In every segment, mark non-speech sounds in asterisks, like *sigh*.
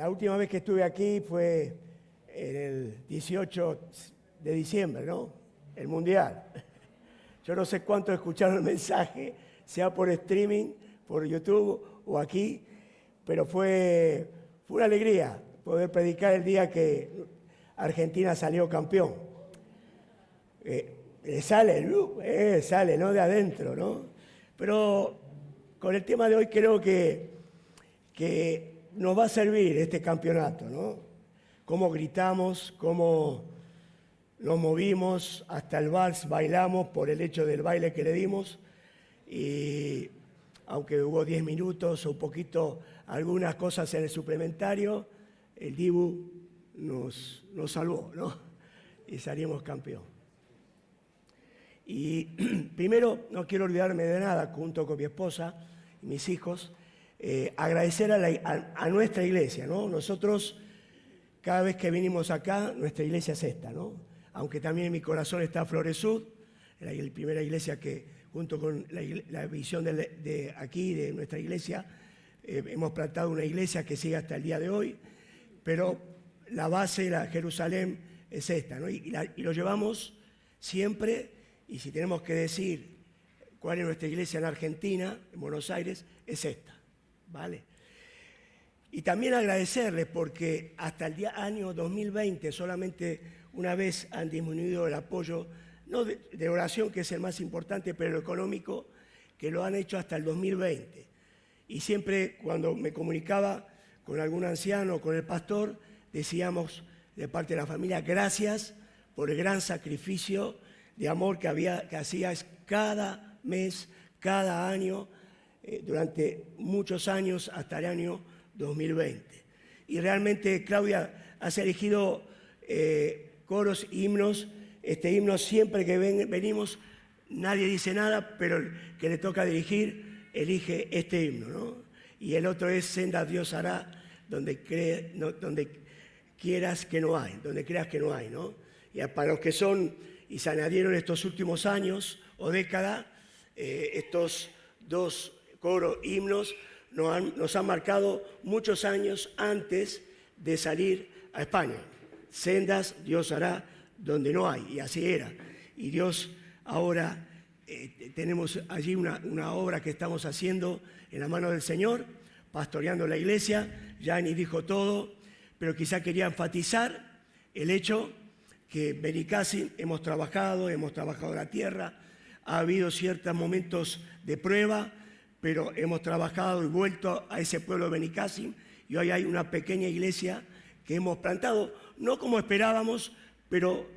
La última vez que estuve aquí fue el 18 de diciembre, ¿no? El Mundial. *laughs* Yo no sé cuánto escucharon el mensaje, sea por streaming, por YouTube o aquí, pero fue, fue una alegría poder predicar el día que Argentina salió campeón. Eh, sale, eh, sale, ¿no? De adentro, ¿no? Pero con el tema de hoy creo que, que nos va a servir este campeonato, ¿no? Cómo gritamos, cómo nos movimos, hasta el vals bailamos por el hecho del baile que le dimos. Y aunque hubo 10 minutos o un poquito algunas cosas en el suplementario, el Dibu nos, nos salvó, ¿no? Y salimos campeón. Y *clears throat* primero, no quiero olvidarme de nada, junto con mi esposa y mis hijos, eh, agradecer a, nuestra iglesia, ¿no? Nosotros, cada vez que venimos acá, nuestra iglesia es esta, ¿no? Aunque también en mi corazón está Floresud, la, primera iglesia que, junto con la, visión de, aquí, de nuestra iglesia, eh, hemos plantado una iglesia que sigue hasta el día de hoy, pero la base, la Jerusalén, es esta, ¿no? y lo llevamos siempre, y si tenemos que decir cuál es nuestra iglesia en Argentina, en Buenos Aires, es esta. ¿Vale? Y también agradecerles porque hasta el día, año 2020 solamente una vez han disminuido el apoyo, no de, oración, que es el más importante, pero el económico, que lo han hecho hasta el 2020. Y siempre cuando me comunicaba con algún anciano o con el pastor, decíamos de parte de la familia, gracias por el gran sacrificio de amor que, había, que hacías cada mes, cada año, eh, durante muchos años hasta el año 2020. Y realmente Claudia has elegido eh, coros, himnos. Este himno siempre que venimos, nadie dice nada, pero el que le toca dirigir elige este himno. ¿no? Y el otro es Senda Dios hará, donde, cree, donde quieras que no hay, donde creas que no hay. ¿no? Y para los que son y se añadieron estos últimos años o décadas, eh, estos dos coro, himnos, nos han, marcado muchos años antes de salir a España. Sendas Dios hará donde no hay, y así era. Y Dios ahora eh, tenemos allí una, una, obra que estamos haciendo en la mano del Señor, pastoreando la iglesia. Ya ni dijo todo, pero quizá quería enfatizar el hecho que Benicassim hemos trabajado, hemos trabajado la tierra, ha habido ciertos momentos de prueba, pero hemos trabajado y vuelto a ese pueblo de Benicassim y hoy hay una pequeña iglesia que hemos plantado, no como esperábamos, pero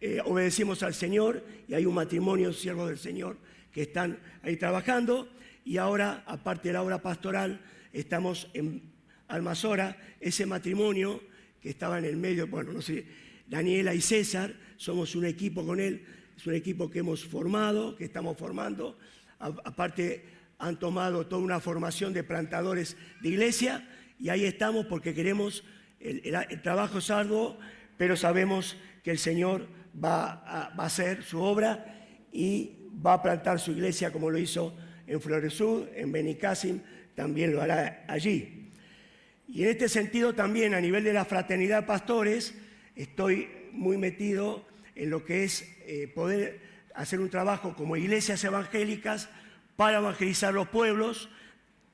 eh, obedecimos al Señor y hay un matrimonio, siervos del Señor, que están ahí trabajando. Y ahora, aparte de la obra pastoral, estamos en Almazora, ese matrimonio que estaba en el medio, bueno, no sé, Daniela y César, somos un equipo con él, es un equipo que hemos formado, que estamos formando, aparte han tomado toda una formación de plantadores de iglesia y ahí estamos porque queremos, el, trabajo es arduo, pero sabemos que el Señor va a, hacer su obra y va a plantar su iglesia como lo hizo en Floresud, en Benicassim, también lo hará allí. Y en este sentido también a nivel de la fraternidad pastores, estoy muy metido en lo que es eh, poder hacer un trabajo como iglesias evangélicas para evangelizar los pueblos,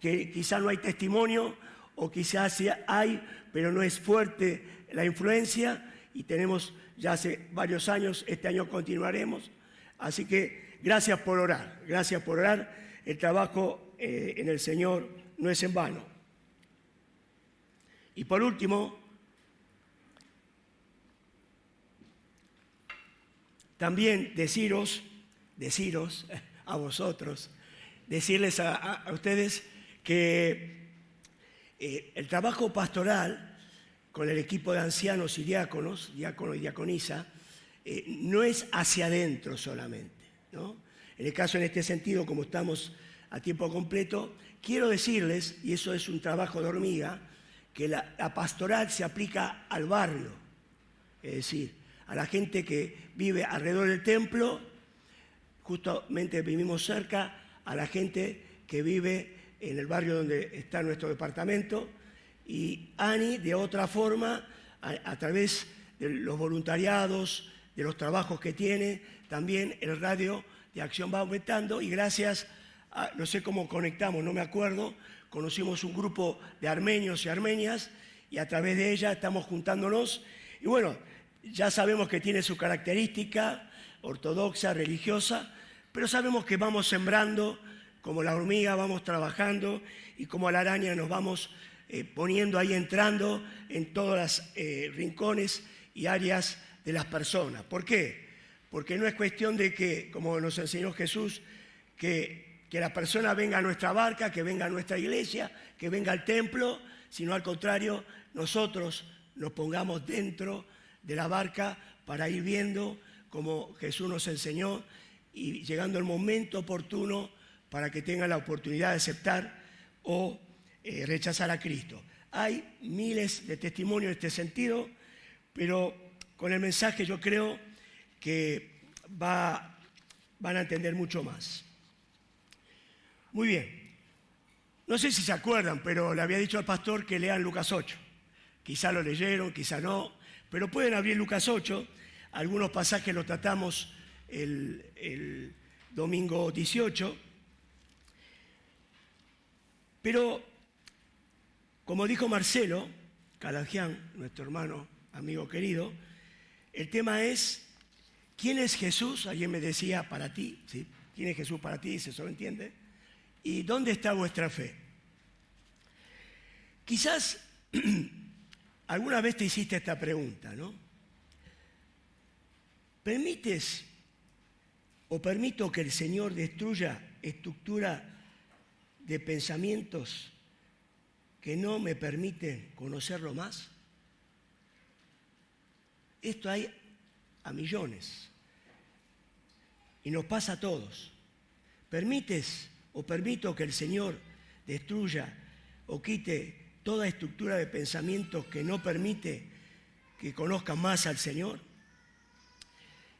que quizás no hay testimonio o quizás hay, pero no es fuerte la influencia y tenemos ya hace varios años, este año continuaremos. Así que gracias por orar, gracias por orar. El trabajo eh, en el Señor no es en vano. Y por último, también deciros, deciros a vosotros, decirles a, ustedes que eh, el trabajo pastoral con el equipo de ancianos y diáconos, diácono y diaconisa, eh, no es hacia adentro solamente. En el caso, en este sentido, como estamos a tiempo completo, quiero decirles, y eso es un trabajo de hormiga, que la, la pastoral se aplica al barrio, es decir, a la gente que vive alrededor del templo, justamente vivimos cerca, a la gente que vive en el barrio donde está nuestro departamento y Ani de otra forma, a, través de los voluntariados, de los trabajos que tiene, también el radio de acción va aumentando y gracias a, no sé cómo conectamos, no me acuerdo, conocimos un grupo de armenios y armenias y a través de ella estamos juntándonos y bueno, ya sabemos que tiene su característica ortodoxa, religiosa, pero sabemos que vamos sembrando, como la hormiga vamos trabajando y como la araña nos vamos eh, poniendo ahí, entrando en todos los eh, rincones y áreas de las personas. ¿Por qué? Porque no es cuestión de que, como nos enseñó Jesús, que, que la persona venga a nuestra barca, que venga a nuestra iglesia, que venga al templo, sino al contrario, nosotros nos pongamos dentro de la barca para ir viendo como Jesús nos enseñó y llegando el momento oportuno para que tengan la oportunidad de aceptar o eh, rechazar a Cristo. Hay miles de testimonios en este sentido, pero con el mensaje yo creo que va, van a entender mucho más. Muy bien. No sé si se acuerdan, pero le había dicho al pastor que lean Lucas 8. Quizá lo leyeron, quizá no, pero pueden abrir Lucas 8. Algunos pasajes los tratamos el, domingo 18. Pero, como dijo Marcelo Calangián, nuestro hermano, amigo querido, el tema es, ¿quién es Jesús? Alguien me decía, para ti, ¿sí? ¿Quién es Jesús para ti? ¿Se entiende? ¿Y dónde está vuestra fe? Quizás *clears throat* alguna vez te hiciste esta pregunta, ¿no? ¿Permites o permito que el Señor destruya estructura de pensamientos que no me permiten conocerlo más? Esto hay a millones y nos pasa a todos. ¿Permites o permito que el Señor destruya o quite toda estructura de pensamientos que no permite que conozcan más al Señor?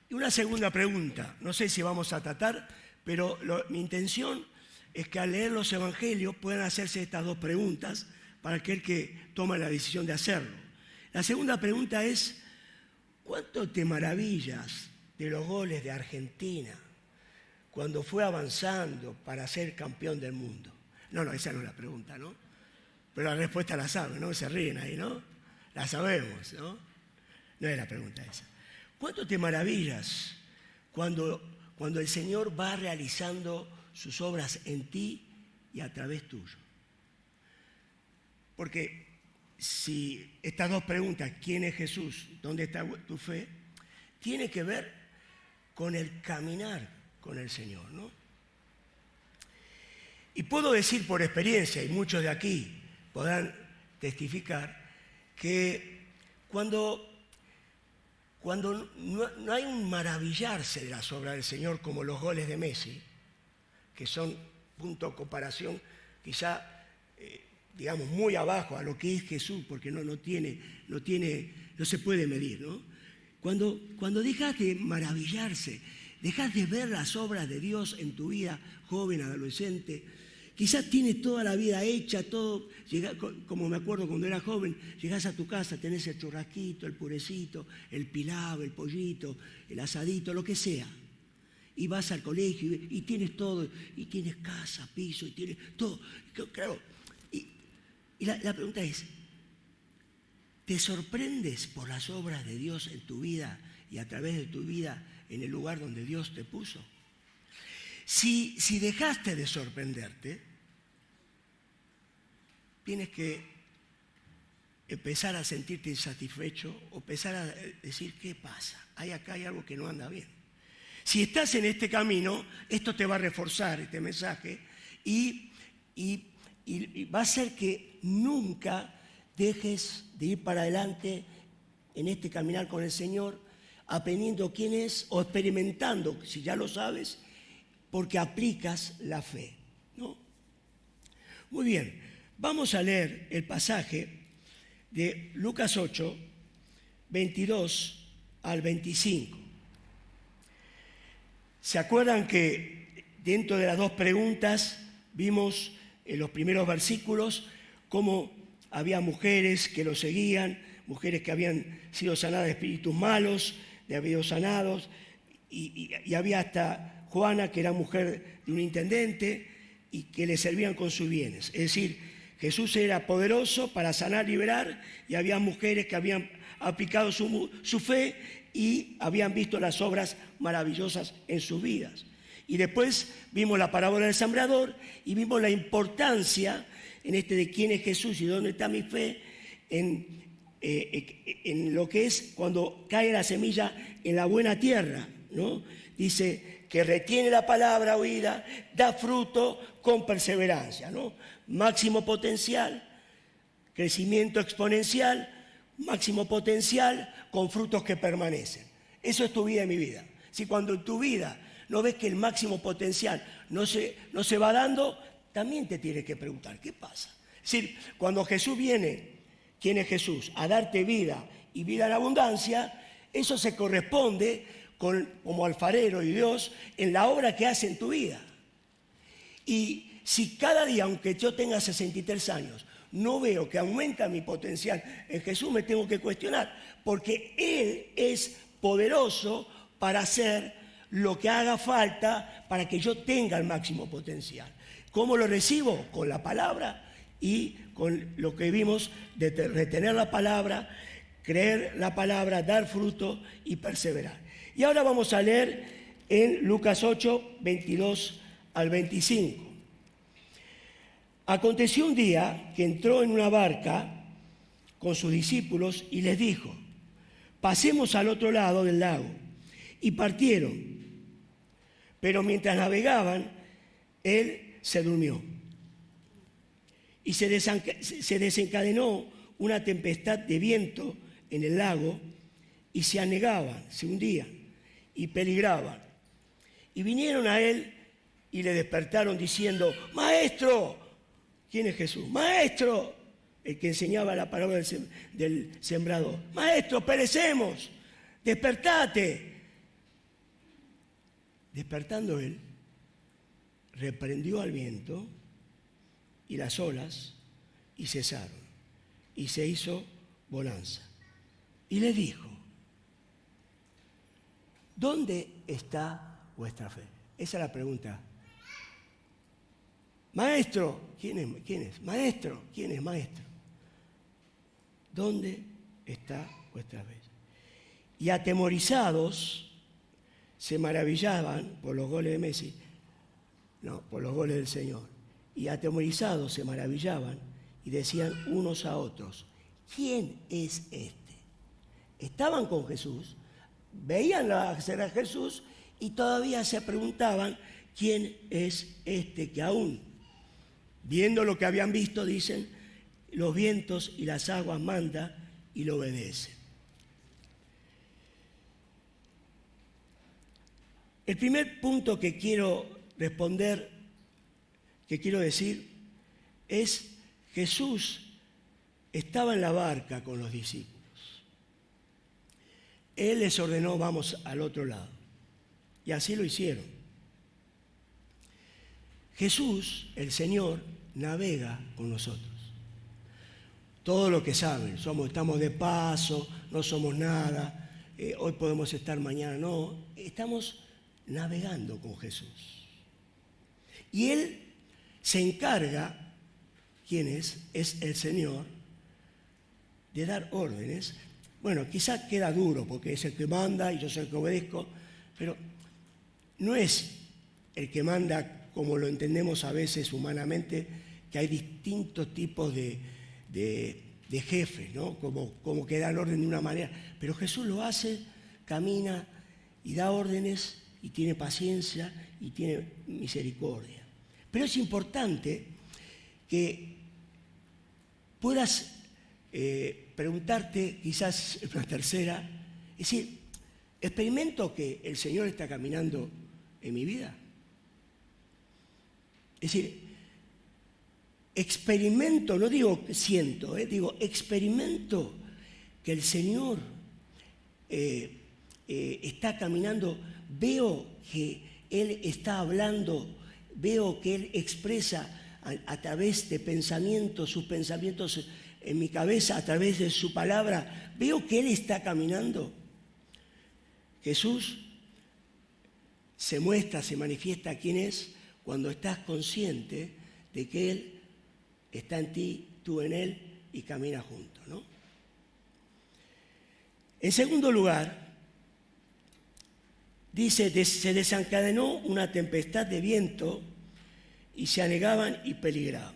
Y una segunda pregunta, no sé si vamos a tratar, pero mi intención es que al leer los evangelios puedan hacerse estas dos preguntas para aquel que toma la decisión de hacerlo. La segunda pregunta es, ¿cuánto te maravillas de los goles de Argentina? cuando fue avanzando para ser campeón del mundo? No, no, esa no es la pregunta, ¿no? Pero la respuesta la saben, ¿no? Se ríen ahí, ¿no? La sabemos, ¿no? No es la pregunta esa. ¿Cuánto te maravillas cuando, cuando el Señor va realizando sus obras en ti y a través tuyo? Porque si estas dos preguntas, ¿quién es Jesús? ¿Dónde está tu fe? Tiene que ver con el caminar con el Señor, ¿no? Y puedo decir por experiencia, y muchos de aquí podrán testificar, que cuando, cuando no, hay un maravillarse de las obras del Señor como los goles de Messi, que son, punto de comparación, quizá, eh, digamos, muy abajo a lo que es Jesús, porque no, no, tiene, no, tiene, no se puede medir, ¿no? Cuando, cuando dejas de maravillarse dejas de ver las obras de Dios en tu vida, joven, adolescente. Quizás tienes toda la vida hecha, todo, como me acuerdo cuando era joven, llegas a tu casa, tenés el churrasquito, el purecito, el pilado, el pollito, el asadito, lo que sea. Y vas al colegio y, tienes todo, y tienes casa, piso, y tienes todo. Claro, y, la pregunta es, ¿te sorprendes por las obras de Dios en tu vida y a través de tu vida en el lugar donde Dios te puso. Si, dejaste de sorprenderte, tienes que empezar a sentirte insatisfecho o empezar a decir, ¿qué pasa? Hay acá hay algo que no anda bien. Si estás en este camino, esto te va a reforzar, este mensaje, y, y, y va a hacer que nunca dejes de ir para adelante en este caminar con el Señor aprendiendo quién es o experimentando, si ya lo sabes, porque aplicas la fe. ¿no? Muy bien, vamos a leer el pasaje de Lucas 8, 22 al 25. ¿Se acuerdan que dentro de las dos preguntas vimos en los primeros versículos cómo había mujeres que lo seguían, mujeres que habían sido sanadas de espíritus malos, de habido sanados, y, y había hasta Juana, que era mujer de un intendente, y que le servían con sus bienes. Es decir, Jesús era poderoso para sanar, liberar, y había mujeres que habían aplicado su, fe y habían visto las obras maravillosas en sus vidas. Y después vimos la parábola del sembrador y vimos la importancia en este de quién es Jesús y dónde está mi fe, en, eh, en lo que es cuando cae la semilla en la buena tierra. ¿no? Dice, que retiene la palabra oída, da fruto con perseverancia, ¿no? Máximo potencial, crecimiento exponencial, máximo potencial con frutos que permanecen. Eso es tu vida y mi vida. Si cuando en tu vida no ves que el máximo potencial no se, no se va dando, también te tienes que preguntar, ¿qué pasa? Es decir, cuando Jesús viene, ¿quién es Jesús? A darte vida y vida en abundancia, eso se corresponde como alfarero y Dios en la obra que hace en tu vida. Y si cada día, aunque yo tenga 63 años, no veo que aumenta mi potencial en Jesús, me tengo que cuestionar, porque Él es poderoso para hacer lo que haga falta para que yo tenga el máximo potencial. ¿Cómo lo recibo? Con la palabra y con lo que vimos de retener la palabra, creer la palabra, dar fruto y perseverar. Y ahora vamos a leer en Lucas 8, 22 al 25. Aconteció un día que entró en una barca con sus discípulos y les dijo, pasemos al otro lado del lago. Y partieron. Pero mientras navegaban, él se durmió. Y se desencadenó una tempestad de viento en el lago y se anegaban, se hundían y peligraban. Y vinieron a él y le despertaron diciendo, Maestro, ¿quién es Jesús? Maestro, el que enseñaba la palabra del, sembrador. Maestro, perecemos, despertate. Despertando él, reprendió al viento y las olas y cesaron. Y se hizo bonanza. Y le dijo, ¿Dónde está vuestra fe? Esa es la pregunta. Maestro, ¿quién es? ¿Quién es? Maestro, ¿quién es maestro? ¿Dónde está vuestra fe? Y atemorizados se maravillaban por los goles de Messi, no, por los goles del Señor. Y atemorizados se maravillaban y decían unos a otros, ¿quién es este? Estaban con Jesús, veían hacer a Jesús y todavía se preguntaban quién es este que aún, viendo lo que habían visto, dicen, los vientos y las aguas manda y lo obedece. El primer punto que quiero responder, que quiero decir, es Jesús estaba en la barca con los discípulos. Él les ordenó, vamos al otro lado. Y así lo hicieron. Jesús, el Señor, navega con nosotros. Todo lo que saben, somos, estamos de paso, no somos nada, eh, hoy podemos estar mañana, no, estamos navegando con Jesús. Y Él se encarga, ¿quién es? Es el Señor, de dar órdenes bueno, quizás queda duro porque es el que manda y yo soy el que obedezco, pero no es el que manda como lo entendemos a veces humanamente, que hay distintos tipos de, jefes, ¿no? Como, como que dan orden de una manera. Pero Jesús lo hace, camina y da órdenes y tiene paciencia y tiene misericordia. Pero es importante que puedas eh, preguntarte quizás una tercera, es decir, ¿experimento que el Señor está caminando en mi vida? Es decir, experimento, no digo siento, eh, digo experimento que el Señor eh, eh, está caminando, veo que Él está hablando, veo que Él expresa a, a través de pensamientos, sus pensamientos en mi cabeza a través de su palabra, veo que Él está caminando. Jesús se muestra, se manifiesta quién es cuando estás consciente de que Él está en ti, tú en Él y camina juntos. ¿no? En segundo lugar, dice, se desencadenó una tempestad de viento y se anegaban y peligraban.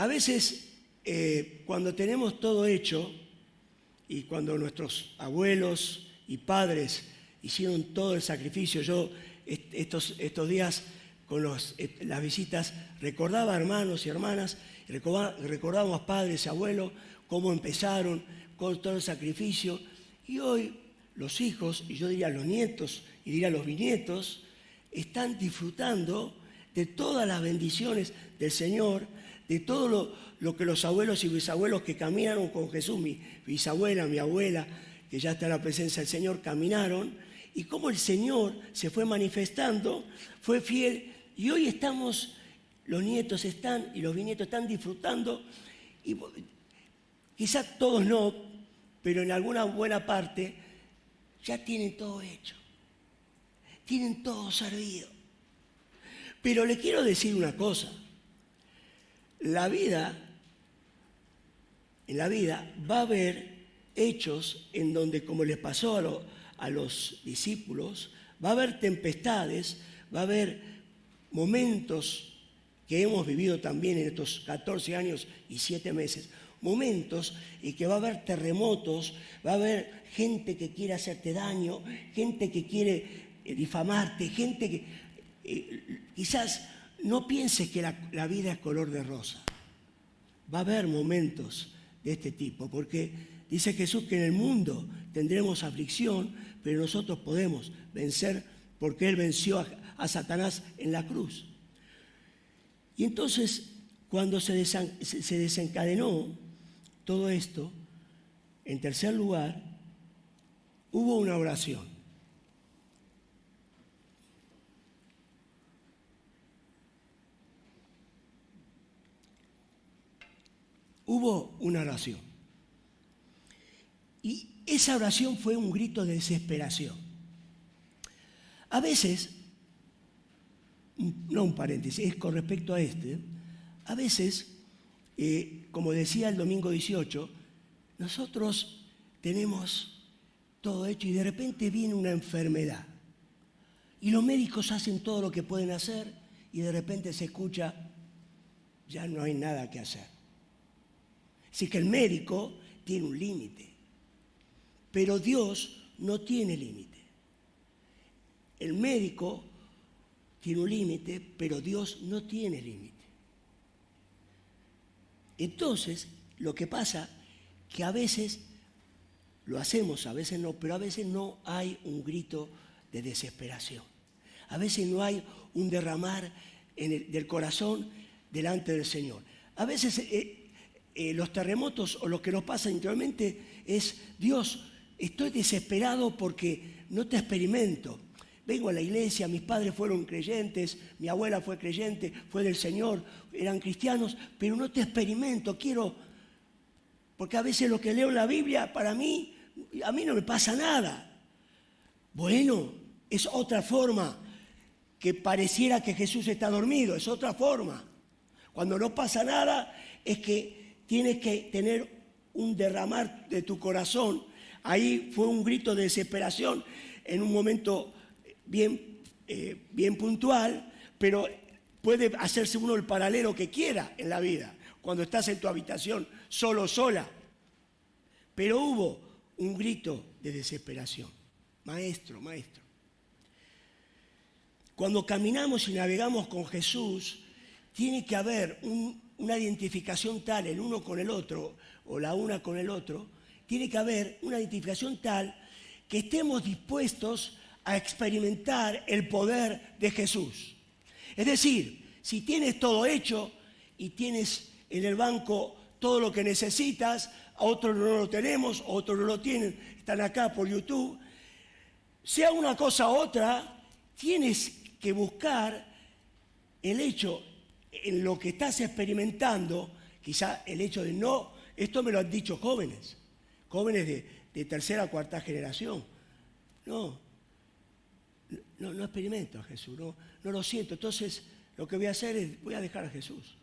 A veces, eh, cuando tenemos todo hecho y cuando nuestros abuelos y padres hicieron todo el sacrificio, yo estos, estos días con las visitas recordaba a hermanos y hermanas, recordábamos padres y abuelos, cómo empezaron con todo el sacrificio, y hoy los hijos, y yo diría los nietos, y diría los bisnietos, están disfrutando de todas las bendiciones del Señor, de todo lo, que los abuelos y bisabuelos que caminaron con Jesús, mi bisabuela, mi abuela, que ya está en la presencia del Señor, caminaron, y cómo el Señor se fue manifestando, fue fiel, y hoy estamos, los nietos están y los bisnietos están disfrutando, y quizás todos no, pero en alguna buena parte ya tienen todo hecho, tienen todo servido. Pero le quiero decir una cosa, la vida, en la vida va a haber hechos en donde, como les pasó a, los discípulos, va a haber tempestades, va a haber momentos que hemos vivido también en estos 14 años y 7 meses, momentos y que va a haber terremotos, va a haber gente que quiere hacerte daño, gente que quiere eh, difamarte, gente que eh, quizás no pienses que la, vida es color de rosa. Va a haber momentos de este tipo, porque dice Jesús que en el mundo tendremos aflicción, pero nosotros podemos vencer porque Él venció a, Satanás en la cruz. Y entonces, cuando se, se desencadenó todo esto, en tercer lugar, hubo una oración. Hubo una oración. Y esa oración fue un grito de desesperación. A veces, no un paréntesis, es con respecto a este, a veces, eh, como decía el domingo 18, nosotros tenemos todo hecho y de repente viene una enfermedad. Y los médicos hacen todo lo que pueden hacer y de repente se escucha, ya no hay nada que hacer. Así que el médico tiene un límite, pero Dios no tiene límite. El médico tiene un límite, pero Dios no tiene límite. Entonces, lo que pasa que a veces lo hacemos, a veces no, pero a veces no hay un grito de desesperación. A veces no hay un derramar del corazón delante del Señor. A veces eh, eh, los terremotos o lo que nos pasa interiormente es, Dios, estoy desesperado porque no te experimento. Vengo a la iglesia, mis padres fueron creyentes, mi abuela fue creyente, fue del Señor, eran cristianos, pero no te experimento, quiero, porque a veces lo que leo en la Biblia, para mí, a mí no me pasa nada. Bueno, es otra forma que pareciera que Jesús está dormido, es otra forma. Cuando no pasa nada, es que tienes que tener un derramar de tu corazón. Ahí fue un grito de desesperación en un momento bien, eh, bien puntual, pero puede hacerse uno el paralelo que quiera en la vida, cuando estás en tu habitación solo, sola. Pero hubo un grito de desesperación. Maestro, maestro. Cuando caminamos y navegamos con Jesús, tiene que haber un, una identificación tal el uno con el otro o la una con el otro, tiene que haber una identificación tal que estemos dispuestos a experimentar el poder de Jesús. Es decir, si tienes todo hecho y tienes en el banco todo lo que necesitas, a otros no lo tenemos, otros no lo tienen, están acá por YouTube, sea una cosa u otra, tienes que buscar el hecho en lo que estás experimentando, quizá el hecho de no, esto me lo han dicho jóvenes, jóvenes de, tercera o cuarta generación. No, no, no experimento a Jesús, no, no lo siento. Entonces, lo que voy a hacer es, voy a dejar a Jesús.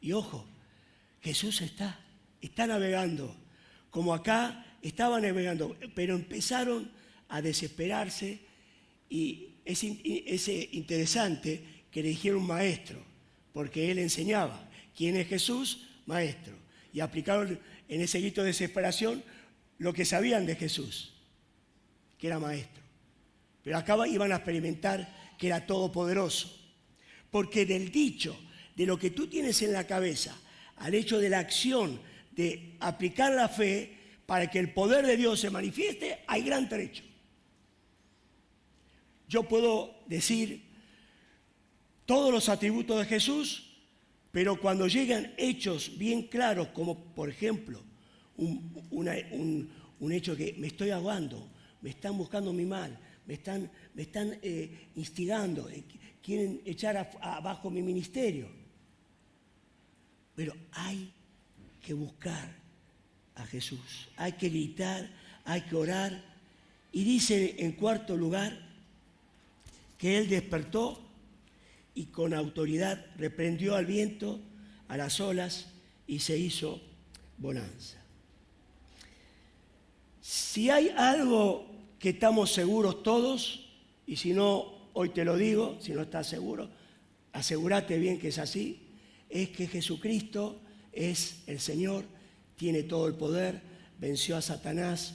Y ojo, Jesús está, está navegando, como acá estaba navegando, pero empezaron a desesperarse y es, es interesante que le dijeron un maestro, porque él enseñaba. ¿Quién es Jesús? Maestro. Y aplicaron en ese grito de desesperación lo que sabían de Jesús, que era maestro. Pero acá iban a experimentar que era todopoderoso. Porque del dicho, de lo que tú tienes en la cabeza, al hecho de la acción de aplicar la fe para que el poder de Dios se manifieste, hay gran trecho. Yo puedo decir todos los atributos de Jesús, pero cuando llegan hechos bien claros, como por ejemplo un, hecho que me estoy ahogando, me están buscando mi mal, me están, me están eh, instigando, eh, quieren echar abajo mi ministerio. Pero hay que buscar a Jesús, hay que gritar, hay que orar. Y dice en cuarto lugar que Él despertó y con autoridad reprendió al viento, a las olas y se hizo bonanza. Si hay algo que estamos seguros todos, y si no, hoy te lo digo, si no estás seguro, asegúrate bien que es así, es que Jesucristo es el Señor, tiene todo el poder, venció a Satanás,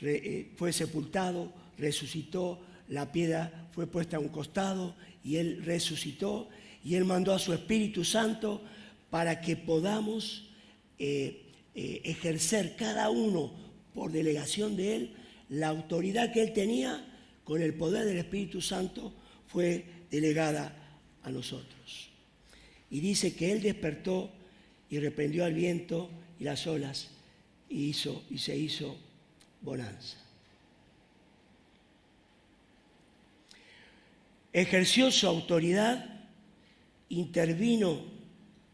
eh, fue sepultado, resucitó, la piedra fue puesta a un costado y Él resucitó y Él mandó a su Espíritu Santo para que podamos eh, eh, ejercer cada uno por delegación de Él la autoridad que Él tenía con el poder del Espíritu Santo fue delegada a nosotros. Y dice que Él despertó y reprendió al viento y las olas y, hizo, y se hizo bonanza. Ejerció su autoridad, intervino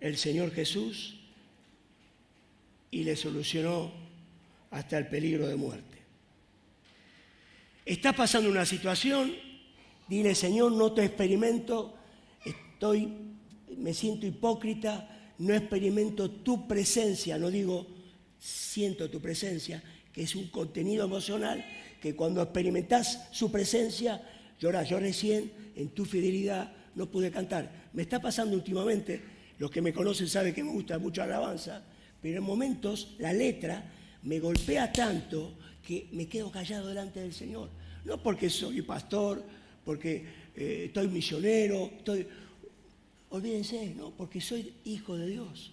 el Señor Jesús y le solucionó hasta el peligro de muerte. Estás pasando una situación, dile Señor, no te experimento, estoy, me siento hipócrita, no experimento tu presencia, no digo siento tu presencia, que es un contenido emocional que cuando experimentas su presencia llora, yo recién en tu fidelidad no pude cantar. Me está pasando últimamente, los que me conocen saben que me gusta mucho alabanza, pero en momentos la letra me golpea tanto que me quedo callado delante del Señor. No porque soy pastor, porque eh, estoy misionero, estoy... Olvídense, no, porque soy hijo de Dios,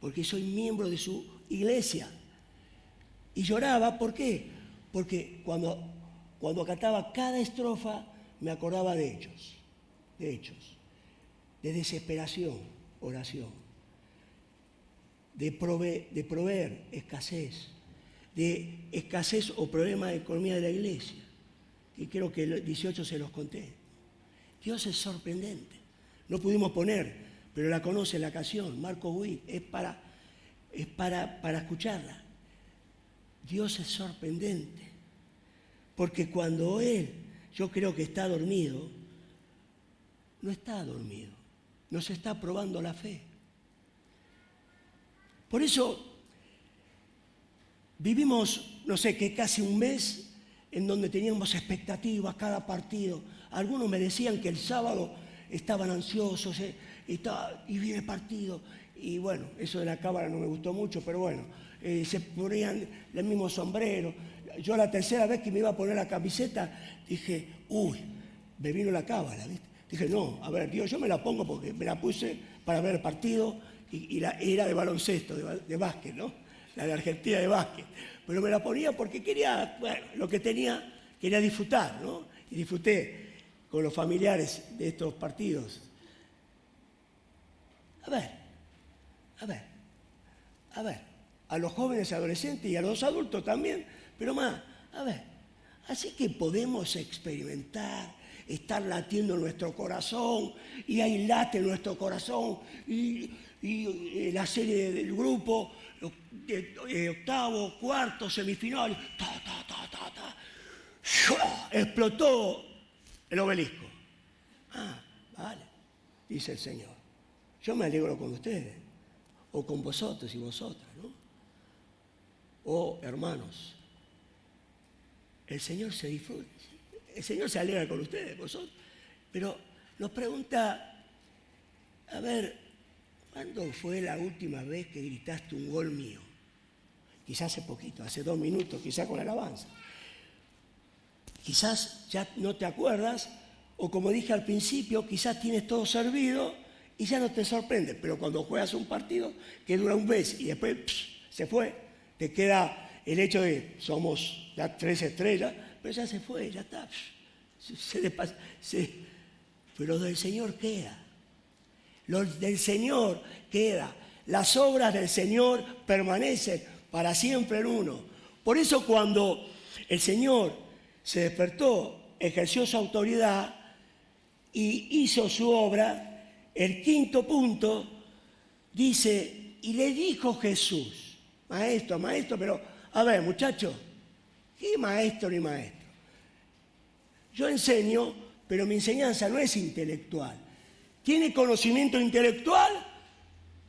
porque soy miembro de su iglesia. Y lloraba, ¿por qué? Porque cuando, cuando cantaba cada estrofa, me acordaba de hechos, de hechos, de desesperación, oración, de, proveer escasez, de escasez o problema de economía de la iglesia, y creo que el 18 se los conté. Dios es sorprendente. No pudimos poner, pero la conoce la canción, Marco Witt, es para, es para, para escucharla. Dios es sorprendente, porque cuando Él yo creo que está dormido, no está dormido, nos está probando la fe. Por eso vivimos, no sé, que casi un mes en donde teníamos expectativas cada partido. Algunos me decían que el sábado estaban ansiosos eh, y, y viene partido. Y bueno, eso de la cámara no me gustó mucho, pero bueno, eh, se ponían el mismo sombrero, yo la tercera vez que me iba a poner la camiseta, dije, uy, me vino la cábala, ¿viste? Dije, no, a ver, Dios, yo me la pongo porque me la puse para ver el partido y, era de baloncesto, de, básquet, ¿no? La de Argentina de básquet. Pero me la ponía porque quería, bueno, lo que tenía, quería disfrutar, ¿no? Y disfruté con los familiares de estos partidos. A ver, a ver, a ver, a los jóvenes adolescentes y a los adultos también pero más, a ver, así que podemos experimentar estar latiendo en nuestro corazón, y ahí late nuestro corazón, y, y la serie del grupo, eh, octavo, cuarto, semifinal, ta, ta, ta, ta, ta. explotó el obelisco. Ah, vale, dice el Señor. Yo me alegro con ustedes, o con vosotros y vosotras, ¿no? O hermanos, el Señor se disfruta, el Señor se alegra con ustedes, vosotros, pero nos pregunta, a ver, ¿cuándo fue la última vez que gritaste un gol mío? Quizás hace poquito, hace dos minutos, quizás con alabanza. Quizás ya no te acuerdas, o como dije al principio, quizás tienes todo servido y ya no te sorprende. Pero cuando juegas un partido que dura un mes y después se fue, te queda el hecho de somos ya tres estrellas, pero ya se fue, ya está. se le pasa, pero del Señor queda. Lo del Señor queda. Las obras del Señor permanecen para siempre en uno. Por eso cuando el Señor se despertó, ejerció su autoridad y hizo su obra, el quinto punto dice, y le dijo Jesús, maestro, maestro, pero a ver muchachos, ¿qué maestro ni maestro? Yo enseño, pero mi enseñanza no es intelectual. Tiene conocimiento intelectual,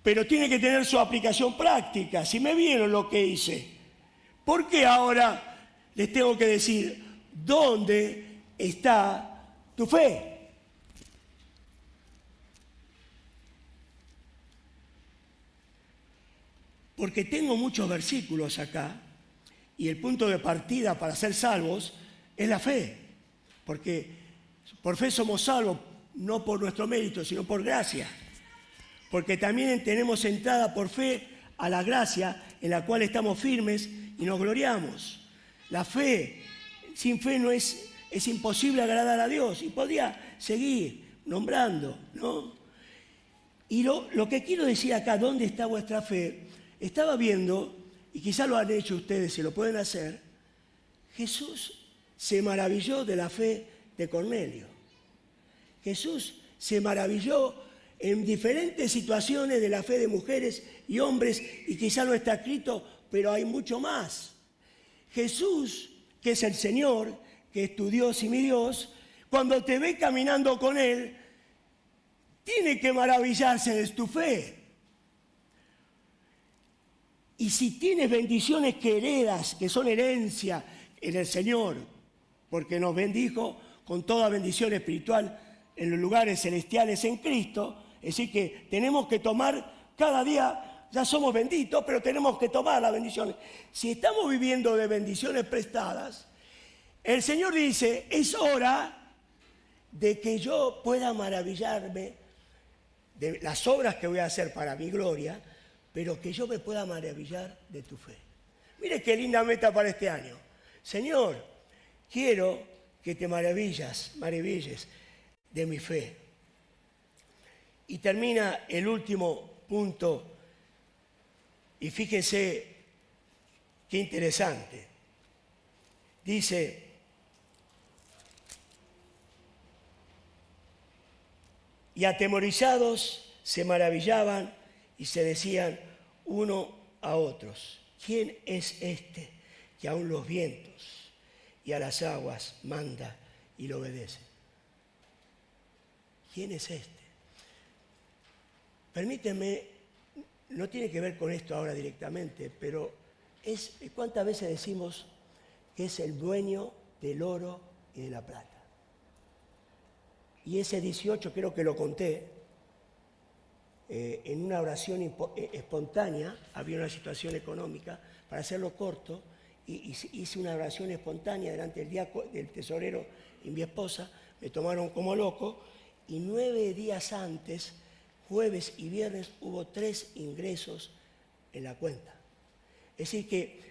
pero tiene que tener su aplicación práctica. Si me vieron lo que hice, ¿por qué ahora les tengo que decir dónde está tu fe? Porque tengo muchos versículos acá y el punto de partida para ser salvos es la fe. Porque por fe somos salvos, no por nuestro mérito, sino por gracia. Porque también tenemos entrada por fe a la gracia en la cual estamos firmes y nos gloriamos. La fe, sin fe no es, es imposible agradar a Dios. Y podía seguir nombrando, ¿no? Y lo, lo que quiero decir acá, ¿dónde está vuestra fe? Estaba viendo, y quizá lo han hecho ustedes, si lo pueden hacer, Jesús se maravilló de la fe de Cornelio. Jesús se maravilló en diferentes situaciones de la fe de mujeres y hombres, y quizá no está escrito, pero hay mucho más. Jesús, que es el Señor, que es tu Dios y mi Dios, cuando te ve caminando con Él, tiene que maravillarse de tu fe. Y si tienes bendiciones que heredas, que son herencia en el Señor, porque nos bendijo con toda bendición espiritual en los lugares celestiales en Cristo, es decir, que tenemos que tomar cada día, ya somos benditos, pero tenemos que tomar las bendiciones. Si estamos viviendo de bendiciones prestadas, el Señor dice, es hora de que yo pueda maravillarme de las obras que voy a hacer para mi gloria, pero que yo me pueda maravillar de tu fe. Mire qué linda meta para este año. Señor, quiero que te maravillas, maravilles de mi fe. Y termina el último punto, y fíjense qué interesante. Dice, y atemorizados se maravillaban y se decían uno a otros, ¿quién es este que aún los vientos y a las aguas manda y lo obedece? ¿Quién es este? Permíteme, no tiene que ver con esto ahora directamente, pero es cuántas veces decimos que es el dueño del oro y de la plata. Y ese 18 creo que lo conté, eh, en una oración eh, espontánea, había una situación económica, para hacerlo corto, y hice una oración espontánea delante del, del tesorero y mi esposa, me tomaron como loco, y nueve días antes, jueves y viernes, hubo tres ingresos en la cuenta. Es decir, que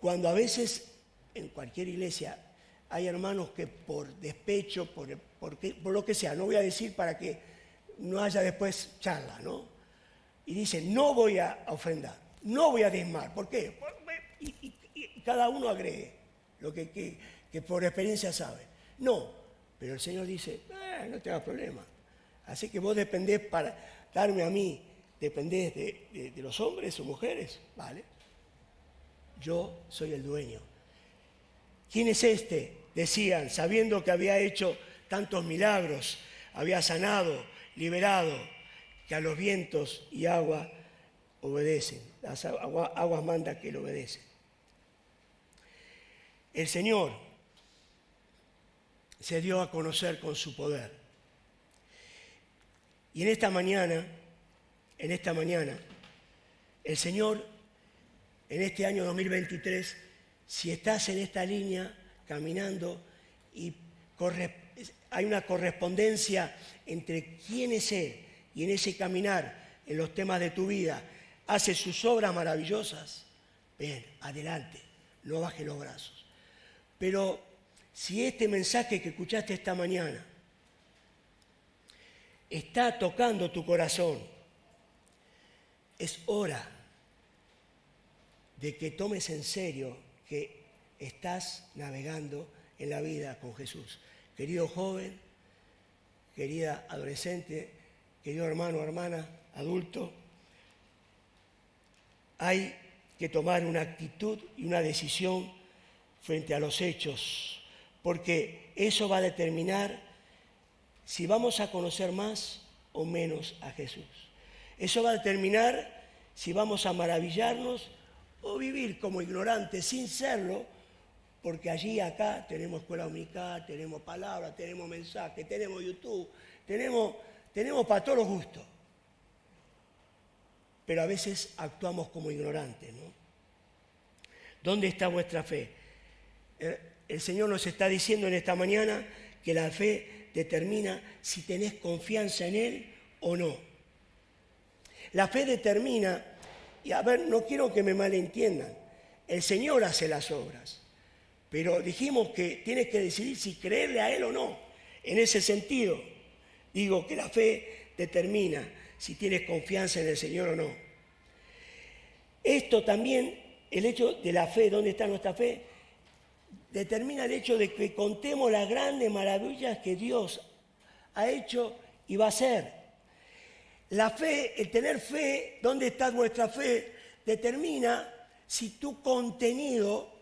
cuando a veces en cualquier iglesia hay hermanos que por despecho, por, por lo que sea, no voy a decir para que no haya después charla, ¿no? Y dice, no voy a ofrendar, no voy a desmar. ¿Por qué? Y, cada uno agregue lo que, que, por experiencia sabe. No, Pero el Señor dice, eh, no te hagas problema. Así que vos dependés para darme a mí, dependés de, de los hombres o mujeres, ¿vale? Yo soy el dueño. ¿Quién es este? Decían, sabiendo que había hecho tantos milagros, había sanado, liberado, que a los vientos y agua obedecen. Las aguas manda que le obedecen. El Señor se dio a conocer con su poder. Y en esta mañana, en esta mañana, el Señor, en este año 2023, si estás en esta línea caminando y hay una correspondencia entre quién es Él y en ese caminar en los temas de tu vida, hace sus obras maravillosas, ven, adelante, no baje los brazos. Pero si este mensaje que escuchaste esta mañana está tocando tu corazón, es hora de que tomes en serio que estás navegando en la vida con Jesús. Querido joven, querida adolescente, querido hermano, hermana, adulto, hay que tomar una actitud y una decisión frente a los hechos, porque eso va a determinar si vamos a conocer más o menos a Jesús. Eso va a determinar si vamos a maravillarnos o vivir como ignorantes sin serlo, porque allí acá tenemos escuela dominical, tenemos palabras, tenemos mensajes, tenemos YouTube, tenemos, tenemos para todos los gustos. Pero a veces actuamos como ignorantes, ¿no? ¿Dónde está vuestra fe? El Señor nos está diciendo en esta mañana que la fe determina si tenés confianza en Él o no. La fe determina y a ver, no quiero que me malentiendan. El Señor hace las obras. Pero dijimos que tienes que decidir si creerle a Él o no. En ese sentido, digo que la fe determina si tienes confianza en el Señor o no. Esto también, el hecho de la fe, ¿dónde está nuestra fe? Determina el hecho de que contemos las grandes maravillas que Dios ha hecho y va a hacer. La fe, el tener fe, ¿dónde está nuestra fe? Determina si tu contenido,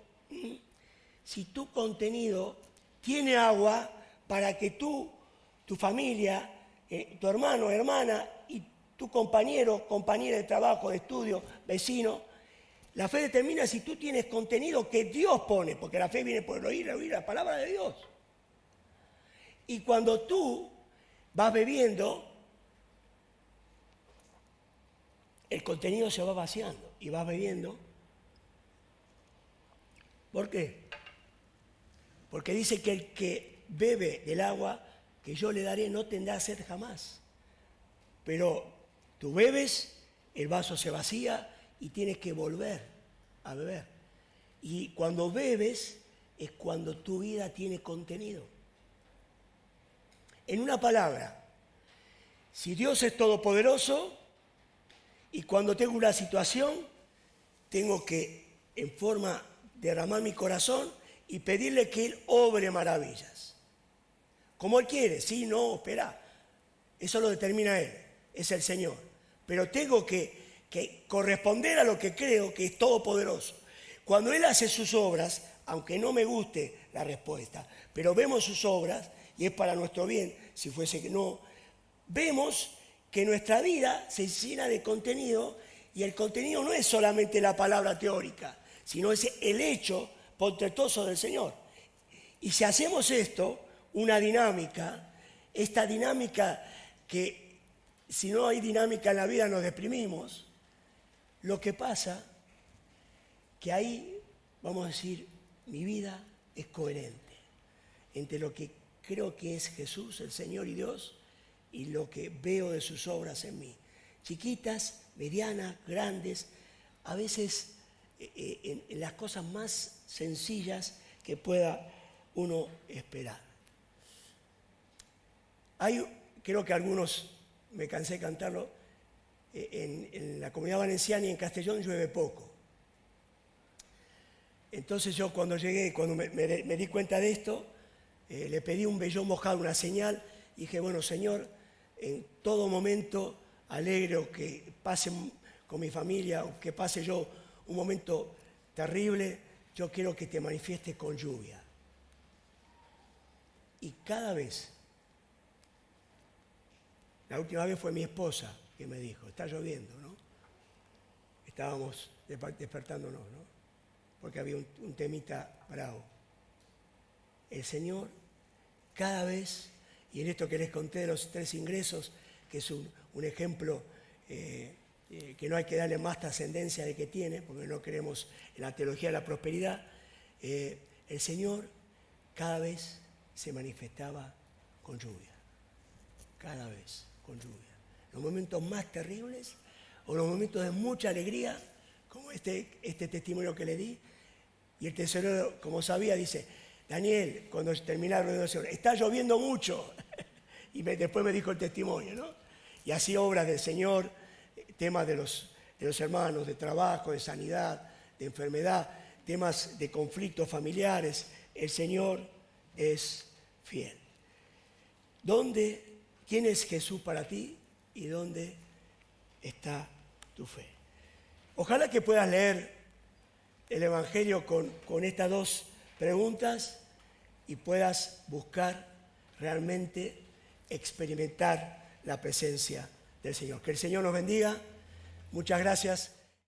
si tu contenido tiene agua para que tú, tu familia, eh, tu hermano, hermana y tu compañero, compañera de trabajo, de estudio, vecino, la fe determina si tú tienes contenido que Dios pone, porque la fe viene por el oír, oír la palabra de Dios. Y cuando tú vas bebiendo, el contenido se va vaciando y va bebiendo. ¿Por qué? Porque dice que el que bebe del agua que yo le daré no tendrá sed jamás. Pero tú bebes, el vaso se vacía y tienes que volver a beber. Y cuando bebes es cuando tu vida tiene contenido. En una palabra, si Dios es todopoderoso, y cuando tengo una situación, tengo que en forma derramar mi corazón y pedirle que Él obre maravillas. Como Él quiere, sí, no, espera. Eso lo determina Él, es el Señor. Pero tengo que, que corresponder a lo que creo que es todopoderoso. Cuando Él hace sus obras, aunque no me guste la respuesta, pero vemos sus obras, y es para nuestro bien, si fuese que no, vemos que nuestra vida se llena de contenido y el contenido no es solamente la palabra teórica, sino es el hecho portentoso del Señor. Y si hacemos esto, una dinámica, esta dinámica que si no hay dinámica en la vida nos deprimimos, lo que pasa que ahí, vamos a decir, mi vida es coherente entre lo que creo que es Jesús, el Señor y Dios, y lo que veo de sus obras en mí. Chiquitas, medianas, grandes, a veces eh, eh, en, las cosas más sencillas que pueda uno esperar. Hay, creo que algunos, me cansé de cantarlo, eh, en, la comunidad valenciana y en Castellón llueve poco. Entonces yo cuando llegué, cuando me, di cuenta de esto, le pedí un vellón mojado, una señal, y dije, bueno, Señor, en todo momento alegre o que pase con mi familia o que pase yo un momento terrible, yo quiero que te manifiestes con lluvia. Y cada vez, la última vez fue mi esposa que me dijo, está lloviendo, ¿no? Estábamos despertándonos, ¿no? Porque había un, temita bravo. El Señor, cada vez, y en esto que les conté de los tres ingresos, que es un, ejemplo eh, eh, que no hay que darle más trascendencia de que tiene, porque no creemos en la teología de la prosperidad, eh, el Señor cada vez se manifestaba con lluvia, cada vez con lluvia. Los momentos más terribles o los momentos de mucha alegría, como este, este testimonio que le di, y el tesorero, como sabía, dice, Daniel, cuando terminaron de Señor, está lloviendo mucho. *laughs* y después me dijo el testimonio, ¿no? Y así obras del Señor, temas de los, de los hermanos, de trabajo, de sanidad, de enfermedad, temas de conflictos familiares. El Señor es fiel. ¿Dónde, quién es Jesús para ti y dónde está tu fe? Ojalá que puedas leer el Evangelio con, con estas dos preguntas y puedas buscar realmente experimentar la presencia del Señor. Que el Señor nos bendiga. Muchas gracias